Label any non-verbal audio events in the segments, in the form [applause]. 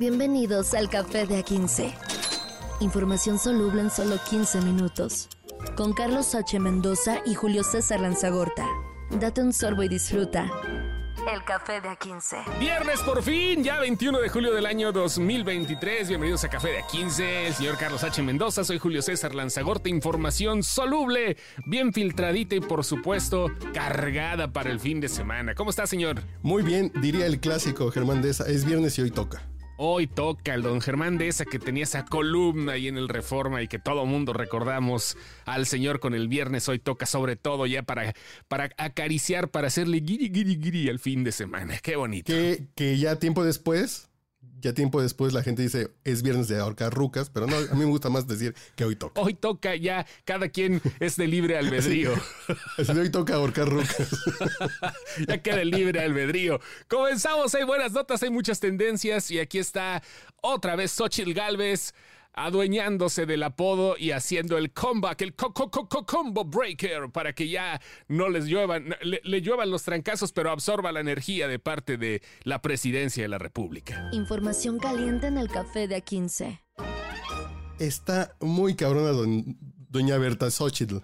Bienvenidos al Café de A15. Información soluble en solo 15 minutos. Con Carlos H. Mendoza y Julio César Lanzagorta. Date un sorbo y disfruta. El Café de A15. Viernes por fin, ya 21 de julio del año 2023. Bienvenidos a Café de A15. El señor Carlos H. Mendoza, soy Julio César Lanzagorta. Información soluble, bien filtradita y por supuesto cargada para el fin de semana. ¿Cómo está, señor? Muy bien, diría el clásico Germán Deza. Es viernes y hoy toca. Hoy toca el don Germán de esa que tenía esa columna ahí en el Reforma y que todo mundo recordamos al señor con el viernes. Hoy toca sobre todo ya para, para acariciar, para hacerle guiri guiri guiri al fin de semana. Qué bonito. Que, que ya tiempo después ya tiempo después la gente dice es viernes de ahorcar rucas, pero no, a mí me gusta más decir que hoy toca. Hoy toca ya, cada quien es de libre albedrío. [laughs] Así hoy toca ahorcar rucas. [laughs] ya queda libre albedrío. Comenzamos, hay buenas notas, hay muchas tendencias y aquí está otra vez Xochitl Galvez adueñándose del apodo y haciendo el comeback, el co co co combo breaker, para que ya no les lluevan, le, le, lluevan los trancazos, pero absorba la energía de parte de la presidencia de la República. Información caliente en el café de A15. Está muy cabrona don, doña Berta Xochitl.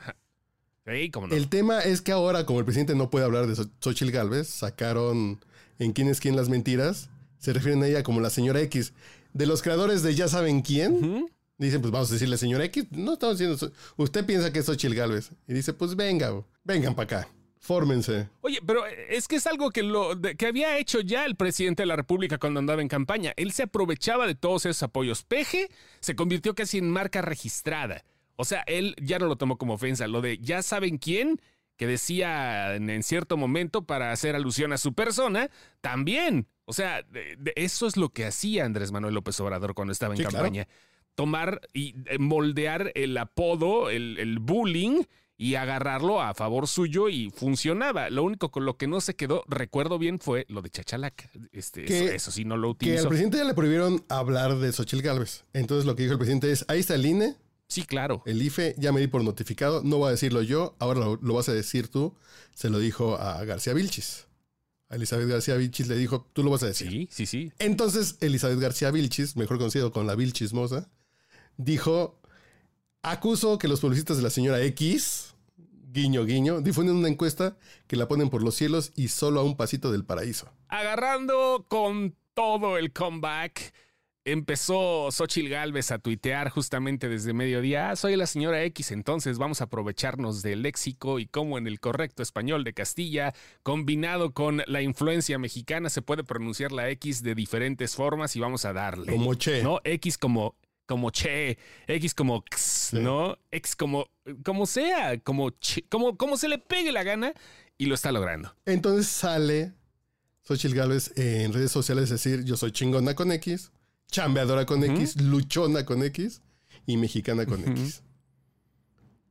Sí, ¿cómo no? El tema es que ahora, como el presidente no puede hablar de Xochitl Galvez, sacaron en quién es quién las mentiras. Se refieren a ella como la señora X de los creadores de Ya saben quién, uh -huh. dicen, pues vamos a decirle señora X, no estamos diciendo, usted piensa que es Xochitl Galvez. Y dice, pues venga, vengan para acá. Fórmense. Oye, pero es que es algo que, lo, de, que había hecho ya el presidente de la República cuando andaba en campaña. Él se aprovechaba de todos esos apoyos. Peje se convirtió casi en marca registrada. O sea, él ya no lo tomó como ofensa. Lo de ya saben quién, que decía en, en cierto momento para hacer alusión a su persona, también. O sea, de, de eso es lo que hacía Andrés Manuel López Obrador cuando estaba en sí, campaña. Claro. Tomar y eh, moldear el apodo, el, el, bullying y agarrarlo a favor suyo y funcionaba. Lo único con lo que no se quedó, recuerdo bien, fue lo de Chachalaca. Este, que, eso, eso, sí no lo utilizó. Que al presidente ya le prohibieron hablar de Xochitl Gálvez. Entonces lo que dijo el presidente es, ahí está el INE. Sí, claro. El IFE ya me di por notificado, no voy a decirlo yo, ahora lo, lo vas a decir tú. Se lo dijo a García Vilchis. A Elizabeth García Vilchis le dijo, tú lo vas a decir. Sí, sí, sí. Entonces, Elizabeth García Vilchis, mejor conocido con la Vilchismosa, dijo, acuso que los publicistas de la señora X, guiño, guiño, difunden una encuesta que la ponen por los cielos y solo a un pasito del paraíso. Agarrando con todo el comeback empezó Xochil Gálvez a tuitear justamente desde mediodía, ah, soy la señora X, entonces vamos a aprovecharnos del léxico y cómo en el correcto español de Castilla, combinado con la influencia mexicana, se puede pronunciar la X de diferentes formas y vamos a darle. Como che. No, X como como che, X como x, sí. ¿no? X como como sea, como che, como como se le pegue la gana y lo está logrando. Entonces sale Xochil Gálvez en redes sociales decir, yo soy chingona con X chambeadora con uh -huh. X, luchona con X y mexicana con uh -huh. X.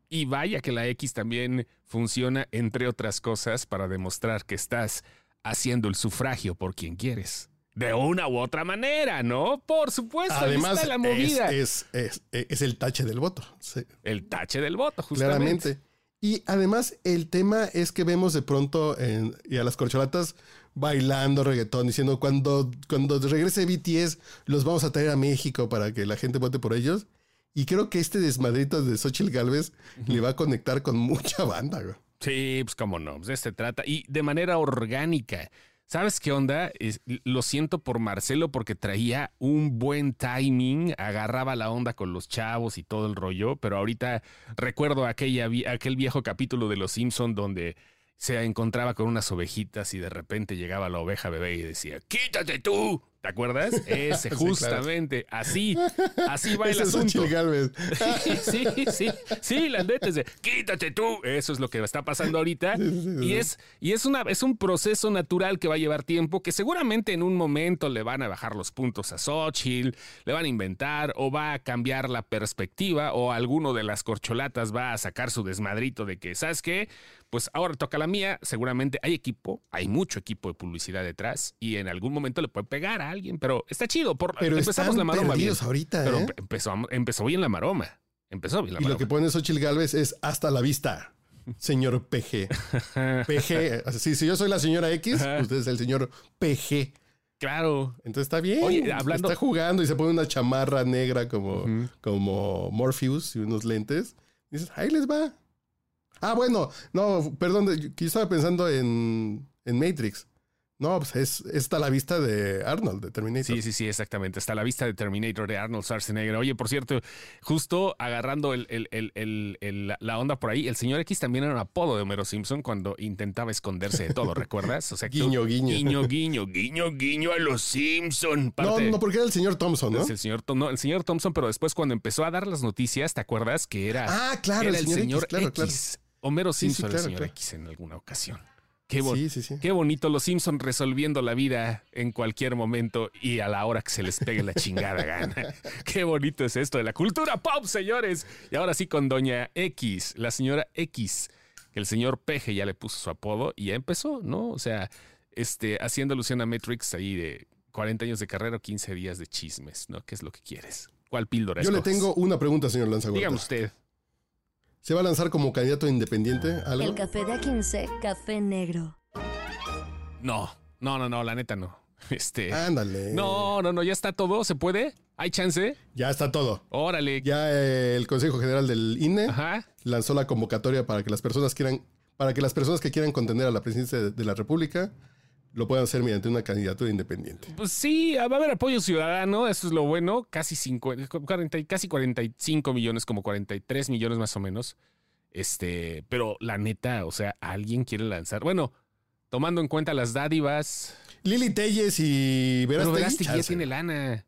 Y vaya que la X también funciona, entre otras cosas, para demostrar que estás haciendo el sufragio por quien quieres. De una u otra manera, ¿no? Por supuesto, Además, está la movida. Es, es, es, es, el tache del voto. Sí. El tache del voto, justamente. Claramente. Y además, el tema es que vemos de pronto en, y a las corcholatas bailando reggaetón, diciendo cuando, cuando regrese BTS, los vamos a traer a México para que la gente vote por ellos. Y creo que este desmadrito de Xochitl Galvez uh -huh. le va a conectar con mucha [laughs] banda, güey. Sí, pues cómo no, pues de este trata. Y de manera orgánica. ¿Sabes qué onda? Es, lo siento por Marcelo porque traía un buen timing, agarraba la onda con los chavos y todo el rollo, pero ahorita recuerdo aquella, aquel viejo capítulo de Los Simpson donde se encontraba con unas ovejitas y de repente llegaba la oveja bebé y decía, quítate tú. ¿Te acuerdas? [laughs] Ese, sí, justamente. Claro. Así, así [laughs] va el Ese asunto. Es sí, [laughs] sí, sí. Sí, la neta es de, quítate tú. Eso es lo que está pasando ahorita. Sí, sí, y es, y es, una, es un proceso natural que va a llevar tiempo, que seguramente en un momento le van a bajar los puntos a Xochitl, le van a inventar o va a cambiar la perspectiva o alguno de las corcholatas va a sacar su desmadrito de que, ¿sabes qué? Pues ahora toca la mía. Seguramente hay equipo, hay mucho equipo de publicidad detrás y en algún momento le puede pegar a alguien, pero está chido. Por, pero empezamos la maroma bien. ahorita. Pero ¿eh? empezó, empezó bien la maroma. Empezó bien la y maroma. lo que pone Xochitl Galvez es hasta la vista, señor PG. [laughs] PG. Si, si yo soy la señora X, usted es el señor PG. Claro. Entonces está bien. Oye, hablando- Está jugando y se pone una chamarra negra como, como Morpheus y unos lentes. Y dices, ahí les va. Ah, bueno, no, perdón, yo estaba pensando en, en Matrix. No, pues es, está a la vista de Arnold, de Terminator. Sí, sí, sí, exactamente. Está a la vista de Terminator de Arnold Schwarzenegger. Oye, por cierto, justo agarrando el- el- el- la- onda por ahí, el señor X también era un apodo de Homero Simpson cuando intentaba esconderse de todo, ¿recuerdas? O sea, tú- Guiño, guiño. Guiño, [laughs] guiño, guiño, guiño a los Simpson. No, Parte- no, porque era el señor Thompson, ¿no? Es el señor, no, el señor Thompson, pero después cuando empezó a dar las noticias, ¿te acuerdas que era, Ah, claro, era el señor, X, claro, claro. Homero Sí, sí, Simpson, claro, el señor claro. X en alguna ocasión. Qué, bon- Sí, sí, sí. qué bonito los Simpson resolviendo la vida en cualquier momento y a la hora que se les pegue la chingada [laughs] gana. qué bonito es esto de la cultura pop, señores. Y ahora sí con Doña X, la señora X, que el señor Peje ya le puso su apodo y ya empezó, ¿no? O sea, este, haciendo alusión a Matrix ahí de 40 años de carrera o 15 días de chismes, ¿no? ¿Qué es lo que quieres? ¿Cuál píldora Yo le tengo una pregunta, señor Lanzagorta. Dígame usted. ¿Se va a lanzar como candidato independiente? ¿Algo? El café de A15, café negro. No, no, no, no, la neta no. [laughs] Este. Ándale. No, no, no, ya está todo, ¿se puede? ¿Hay chance? Ya está todo. Órale. Ya eh, el Consejo General del INE Ajá. lanzó la convocatoria para que las personas quieran, para que las personas que quieran contender a la presidencia de, de la República lo puedan hacer mediante una candidatura independiente. Pues sí, va a haber apoyo ciudadano, eso es lo bueno. Casi 50, 40 y- casi 45 millones, como 43 millones más o menos. Este, pero la neta, o sea, alguien quiere lanzar. Bueno, tomando en cuenta las dádivas. Lili Telles y Pero Verástegui, Verástegui ya chance. tiene lana.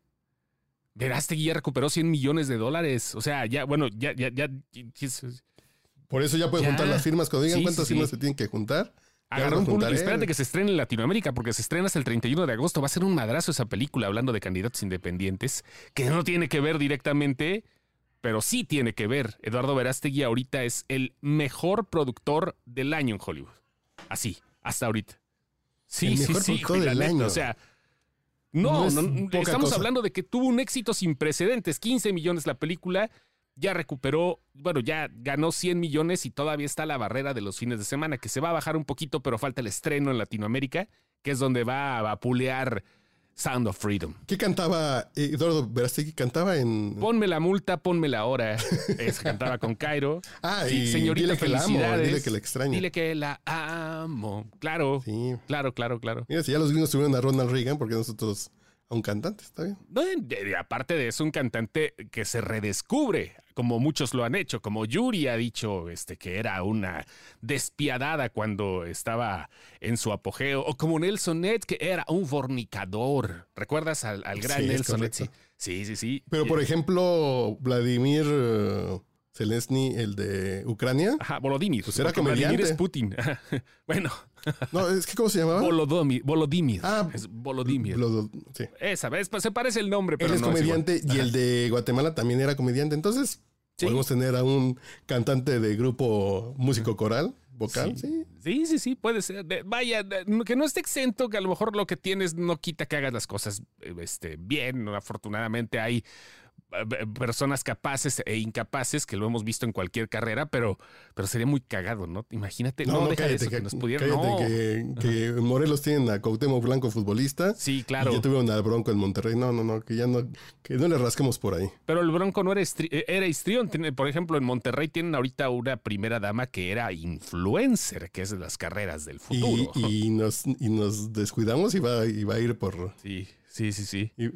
Verástegui ya recuperó 100 millones de dólares. O sea, ya, bueno, ya, ya, ya. Por eso ya pueden Ya. juntar las firmas. Cuando digan Sí, cuántas sí, firmas sí. se tienen que juntar. Agarró un público. Espérate que se estrene en Latinoamérica, porque se estrena hasta el 31 de agosto. Va a ser un madrazo esa película hablando de candidatos independientes, que no tiene que ver directamente, pero sí tiene que ver. Eduardo Verástegui ahorita es el mejor productor del año en Hollywood. Así, hasta ahorita. Sí, El sí, mejor sí, productor del año. O sea, no, No estamos cosa. hablando de que tuvo un éxito sin precedentes, 15 millones la película, ya recuperó, bueno, ya ganó 100 millones y todavía está la barrera de los fines de semana, que se va a bajar un poquito, pero falta el estreno en Latinoamérica, que es donde va a vapulear Sound of Freedom. ¿Qué cantaba eh, Eduardo Verástegui? Cantaba en... Ponme la multa, ponme la hora. [laughs] Es, cantaba con Cairo. Ah, Sí, y señorita, dile que la amo, dile que la extraño. Dile que la amo. Claro, Sí. claro, claro, claro. Mira, si ya los gringos tuvieron a Ronald Reagan, porque nosotros a un cantante? Está bien. No, aparte de eso, un cantante que se redescubre, como muchos lo han hecho, como Yuri ha dicho este, que era una despiadada cuando estaba en su apogeo, o como Nelson Ned, que era un fornicador. ¿Recuerdas al, al gran Sí, Nelson Ned? Sí, sí, sí. Pero por ejemplo, Vladimir eh, Zelensky, el de Ucrania. Ajá, Volodymyr. Pues era porque Vladimir comediante. es Putin. [laughs] bueno, [laughs] No, es que ¿cómo se llamaba? Volodymyr. Volodymyr. Ah, es Volodymyr. Sí. Esa vez se parece el nombre, pero Él es no comediante y el de Guatemala también era comediante. Entonces, Sí. podemos tener a un cantante de grupo músico coral, vocal. Sí. Sí. Sí, sí, sí, puede ser. De- vaya, de- que no esté exento, que a lo mejor lo que tienes no quita que hagas las cosas este, bien. Afortunadamente hay personas capaces e incapaces que lo hemos visto en cualquier carrera, pero, pero sería muy cagado, ¿no? Imagínate, no, deja de eso, que, nos pudieran. cállate No. que, Morelos tienen a Cuauhtémoc Blanco futbolista. Sí, Y claro. ya tuvieron al Bronco en Monterrey. No, no, no, que ya no, que no le rasquemos por ahí. Pero el Bronco no era, estri- eh, era histrión. Por ejemplo, en Monterrey tienen ahorita una primera dama que era influencer, que es de las carreras del Y, futuro. y nos, y nos descuidamos y va, y va a ir por. Sí, sí, sí, sí. y-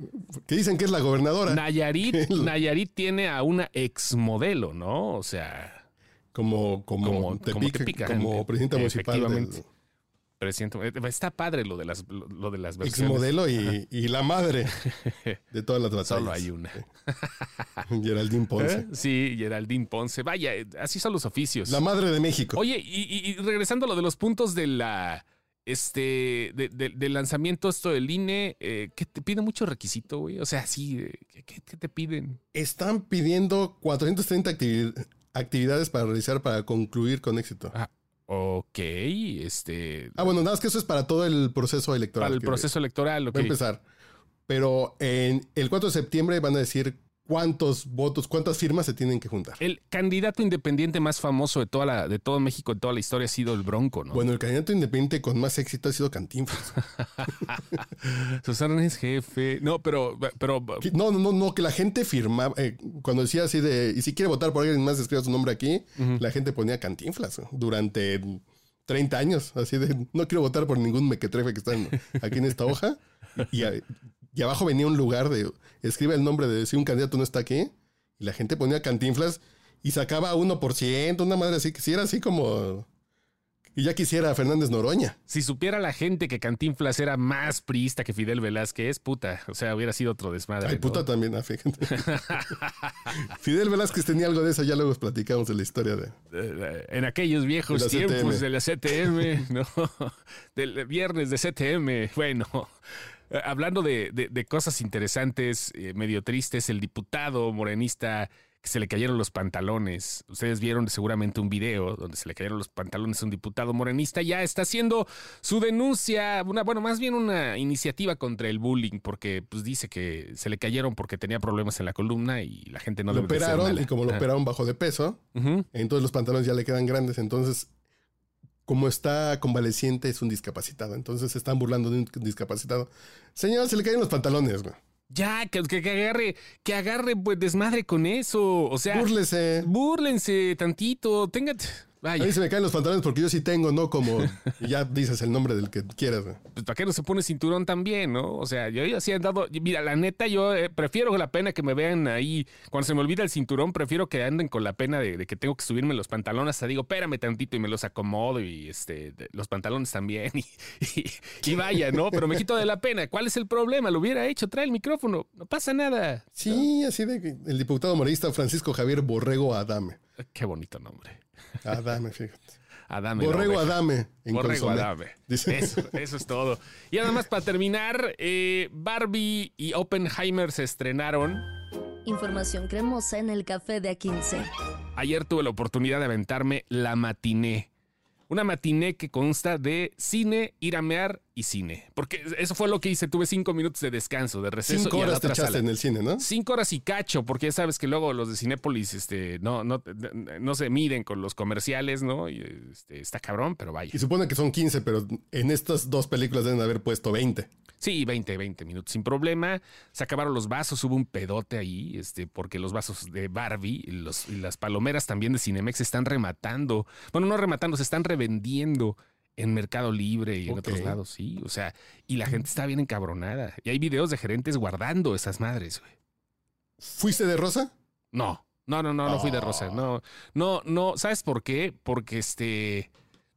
que dicen que es la gobernadora. Nayarit, [laughs] Nayarit tiene a una exmodelo, ¿no? O sea, como, como, Como- como Tepic, como presidenta municipal. del- eh, está padre lo de las, lo, de las versiones. Exmodelo y, y la madre [laughs] de todas las batallas. Solo hay una. [laughs] Geraldine Ponce. ¿Eh? Sí, Geraldine Ponce. Vaya, eh, así son los oficios. La madre de México. Oye, y, y- y regresando a lo de los puntos de la este de- de- del lanzamiento esto del INE, eh, que te pide mucho requisito, güey. O sea, sí, ¿qué, qué- qué te piden? Están pidiendo 430 activi- actividades para realizar para concluir con éxito. Ah, ok, este Ah, bueno, nada más que eso es para todo el proceso electoral. para el proceso electoral, ok. Va a empezar. Pero en el 4 de septiembre van a decir cuántos votos, cuántas firmas se tienen que juntar. El candidato independiente más famoso de toda la, de todo México, en toda la historia, ha sido el Bronco, ¿no? Bueno, el candidato independiente con más éxito ha sido Cantinflas. [laughs] Susana es jefe. No, pero, pero. No, no, no, que la gente firmaba. eh, cuando decía así de. Y si quiere votar por alguien más, escriba su nombre aquí. La gente ponía Cantinflas durante 30 años. Así de. No quiero votar por ningún mequetrefe que está en- aquí en esta hoja. Y, a- y abajo venía un lugar de. Escribe el nombre de si un candidato no está aquí. Y la gente ponía Cantinflas y sacaba 1%, una madre así. Que si era así como. Y ya quisiera Fernández Noroña. Si supiera la gente que Cantinflas era más priista que Fidel Velázquez, puta, o sea, hubiera sido otro desmadre. Ay, ¿no? puta también, ah, fíjate. [laughs] Fidel Velázquez tenía algo de eso, ya luego platicamos de la historia de. En aquellos viejos De tiempos CTM. de la CTM, [laughs] ¿no? Del viernes de CTM. Bueno, hablando de, de- de cosas interesantes, eh, medio tristes, el diputado morenista que se le cayeron los pantalones. Ustedes vieron seguramente un video donde se le cayeron los pantalones a un diputado morenista. Ya está haciendo su denuncia, una, bueno, más bien una iniciativa contra el bullying, porque pues dice que se le cayeron porque tenía problemas en la columna y la gente no lo debe de ser operaron mala. y como lo operaron bajo de peso, entonces los pantalones ya le quedan grandes. Entonces, como está convaleciente, es un discapacitado. Entonces se están burlando de un discapacitado. Señor, se le caen los pantalones, güey. Ya, que, agarre, que agarre pues desmadre con eso. O sea, Búrlese. búrlense tantito, tengan. A Vaya, mí se me caen los pantalones porque yo sí tengo, no como. [laughs] ya dices el nombre del que quieras, pues ¿para qué no se pone cinturón también, no? O sea, yo, yo sí he andado. Mira, la neta, yo eh, prefiero la pena que me vean ahí. Cuando se me olvida el cinturón, prefiero que anden con la pena de, de que tengo que subirme los pantalones. Hasta digo, espérame tantito y me los acomodo y este, de- los pantalones también. [laughs] Y, y- y vaya, ¿no? Pero me quito de la pena. ¿Cuál es el problema? Lo hubiera hecho, trae el micrófono. No pasa nada. Sí, así de que el diputado morista Francisco Javier Borrego Adame. Qué bonito nombre. Adame, fíjate. Adame. Borrego oveja. Adame. En Borrego consomé. Adame. Dice. Eso, eso es todo. Y nada más para terminar, eh, Barbie y Oppenheimer se estrenaron. Información cremosa en el café de A15. Ayer tuve la oportunidad de aventarme la matiné. Una matiné que consta de cine, ir a mear y cine. Porque eso fue lo que hice. Tuve cinco minutos de descanso, de receso. Cinco horas te echaste en el cine, ¿no? Cinco horas y cacho, porque ya sabes que luego los de Cinépolis este, no, no, no se miden con los comerciales, ¿no? Y, este, está cabrón, pero vaya. Y supone que son 15, pero en estas dos películas deben haber puesto 20. Sí, 20, 20 minutos sin problema. Se acabaron los vasos, hubo un pedote ahí, este, porque los vasos de Barbie y, los- y las palomeras también de Cinemex se están rematando. Bueno, no rematando, se están revendiendo en Mercado Libre y en otros lados, sí. O sea, y la gente está bien encabronada. Y hay videos de gerentes guardando esas madres, güey. ¿Fuiste de rosa? No, no, no, no, no fui de rosa. No, no, no. ¿Sabes por qué? Porque este.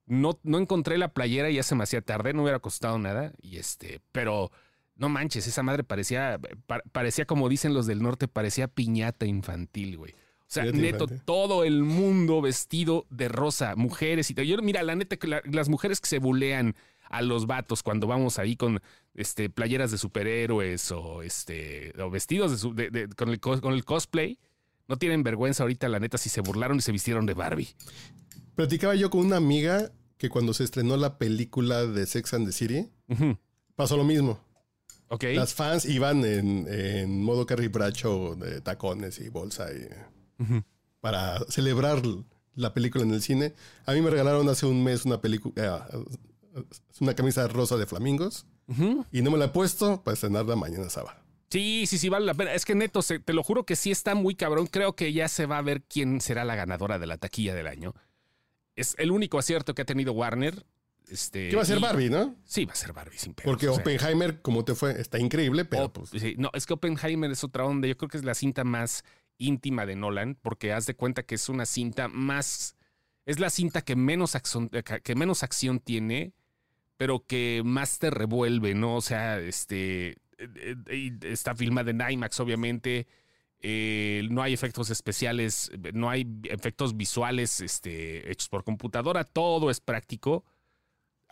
No, no encontré la playera y ya se me hacía tarde, no hubiera costado nada. Y este, pero no manches, esa madre parecía, pa- parecía como dicen los del norte, parecía piñata infantil, güey. O sea, Piñata neto, infantil. todo el mundo vestido de rosa, mujeres y todo. Yo, mira, la neta, que la- las mujeres que se bulean a los vatos cuando vamos ahí con este playeras de superhéroes o este o vestidos de su- de- de- con, el, con el cosplay, no tienen vergüenza ahorita, la neta, si se burlaron y se vistieron de Barbie. Platicaba yo con una amiga que cuando se estrenó la película de Sex and the City, pasó lo mismo. Ok. Las fans iban en, en modo Carrie Bradshaw de tacones y bolsa y- para celebrar la película en el cine. A mí me regalaron hace un mes una película, una camisa rosa de flamingos Ujú. y no me la he puesto para estrenarla mañana sábado. Sí, sí, sí, vale la pena. Es que neto, se- te lo juro que sí está muy cabrón. Creo que ya se va a ver quién será la ganadora de la taquilla del año. Es el único acierto que ha tenido Warner. Este, ¿Qué va a ser y- Barbie, no? Sí, va a ser Barbie sin pedos, Porque o sea. Oppenheimer, como te fue, está increíble, pero pues, sí, no, es que Oppenheimer es otra onda. Yo creo que es la cinta más íntima de Nolan, porque haz de cuenta que es una cinta más. Es la cinta que menos acción, eh, que menos acción tiene, pero que más te revuelve, ¿no? O sea, este. eh, eh, Está filmada en IMAX, obviamente. Eh, no hay efectos especiales, no hay efectos visuales este, hechos por computadora, todo es práctico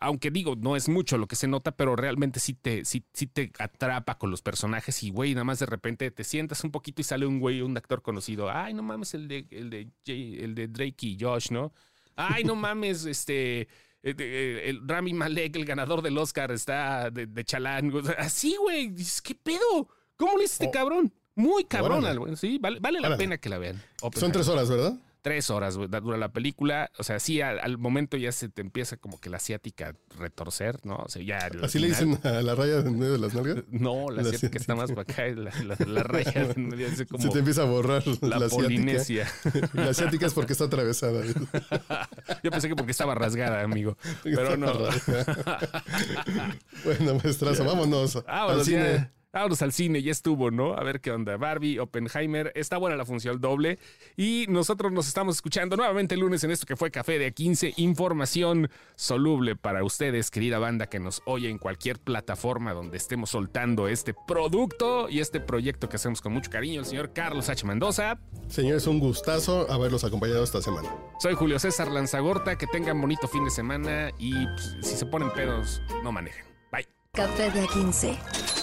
aunque digo, no es mucho lo que se nota, pero realmente sí te, sí, sí te atrapa con los personajes y, güey, nada más de repente te sientas un poquito y sale un güey, un actor conocido. Ay, no mames, el de, el de, Jay- el de Drake y Josh, ¿no? Ay, no mames, [laughs] este... eh, de- El Rami Malek, el ganador del Oscar, está de, de chalán. Así, güey. Dices, ¿Qué pedo? ¿Cómo le hice este Oh. cabrón? Muy cabrona, Órale. güey. Sí, vale, vale la Órale. pena que la vean. Son tres horas, ¿verdad? Tres horas güey, dura la película. O sea, sí, al, al momento ya se te empieza como que la asiática retorcer, ¿no? O sea, ya. al Así le final- dicen a la raya en medio de las nalgas. [laughs] No, la La asiática está más para acá. La, la, la raya en medio dice [laughs] Se como te empieza a borrar la, la, asiática. polinesia. [laughs] La asiática es porque está atravesada. Yo pensé que porque estaba rasgada, amigo. Pero no. bueno, maestrazo, vámonos al Vámonos, cine. ya. Vámonos al cine, ya estuvo, ¿no? A ver qué onda. Barbie, Oppenheimer, está buena la función doble. Y nosotros nos estamos escuchando nuevamente el lunes en esto que fue Café de A15. Información soluble para ustedes, querida banda que nos oye en cualquier plataforma donde estemos soltando este producto y este proyecto que hacemos con mucho cariño. El señor Carlos H. Mendoza. Señores, un gustazo haberlos acompañado esta semana. Soy Julio César Lanzagorta. Que tengan bonito fin de semana y pues, si se ponen pedos, no manejen. Bye. Café de A15.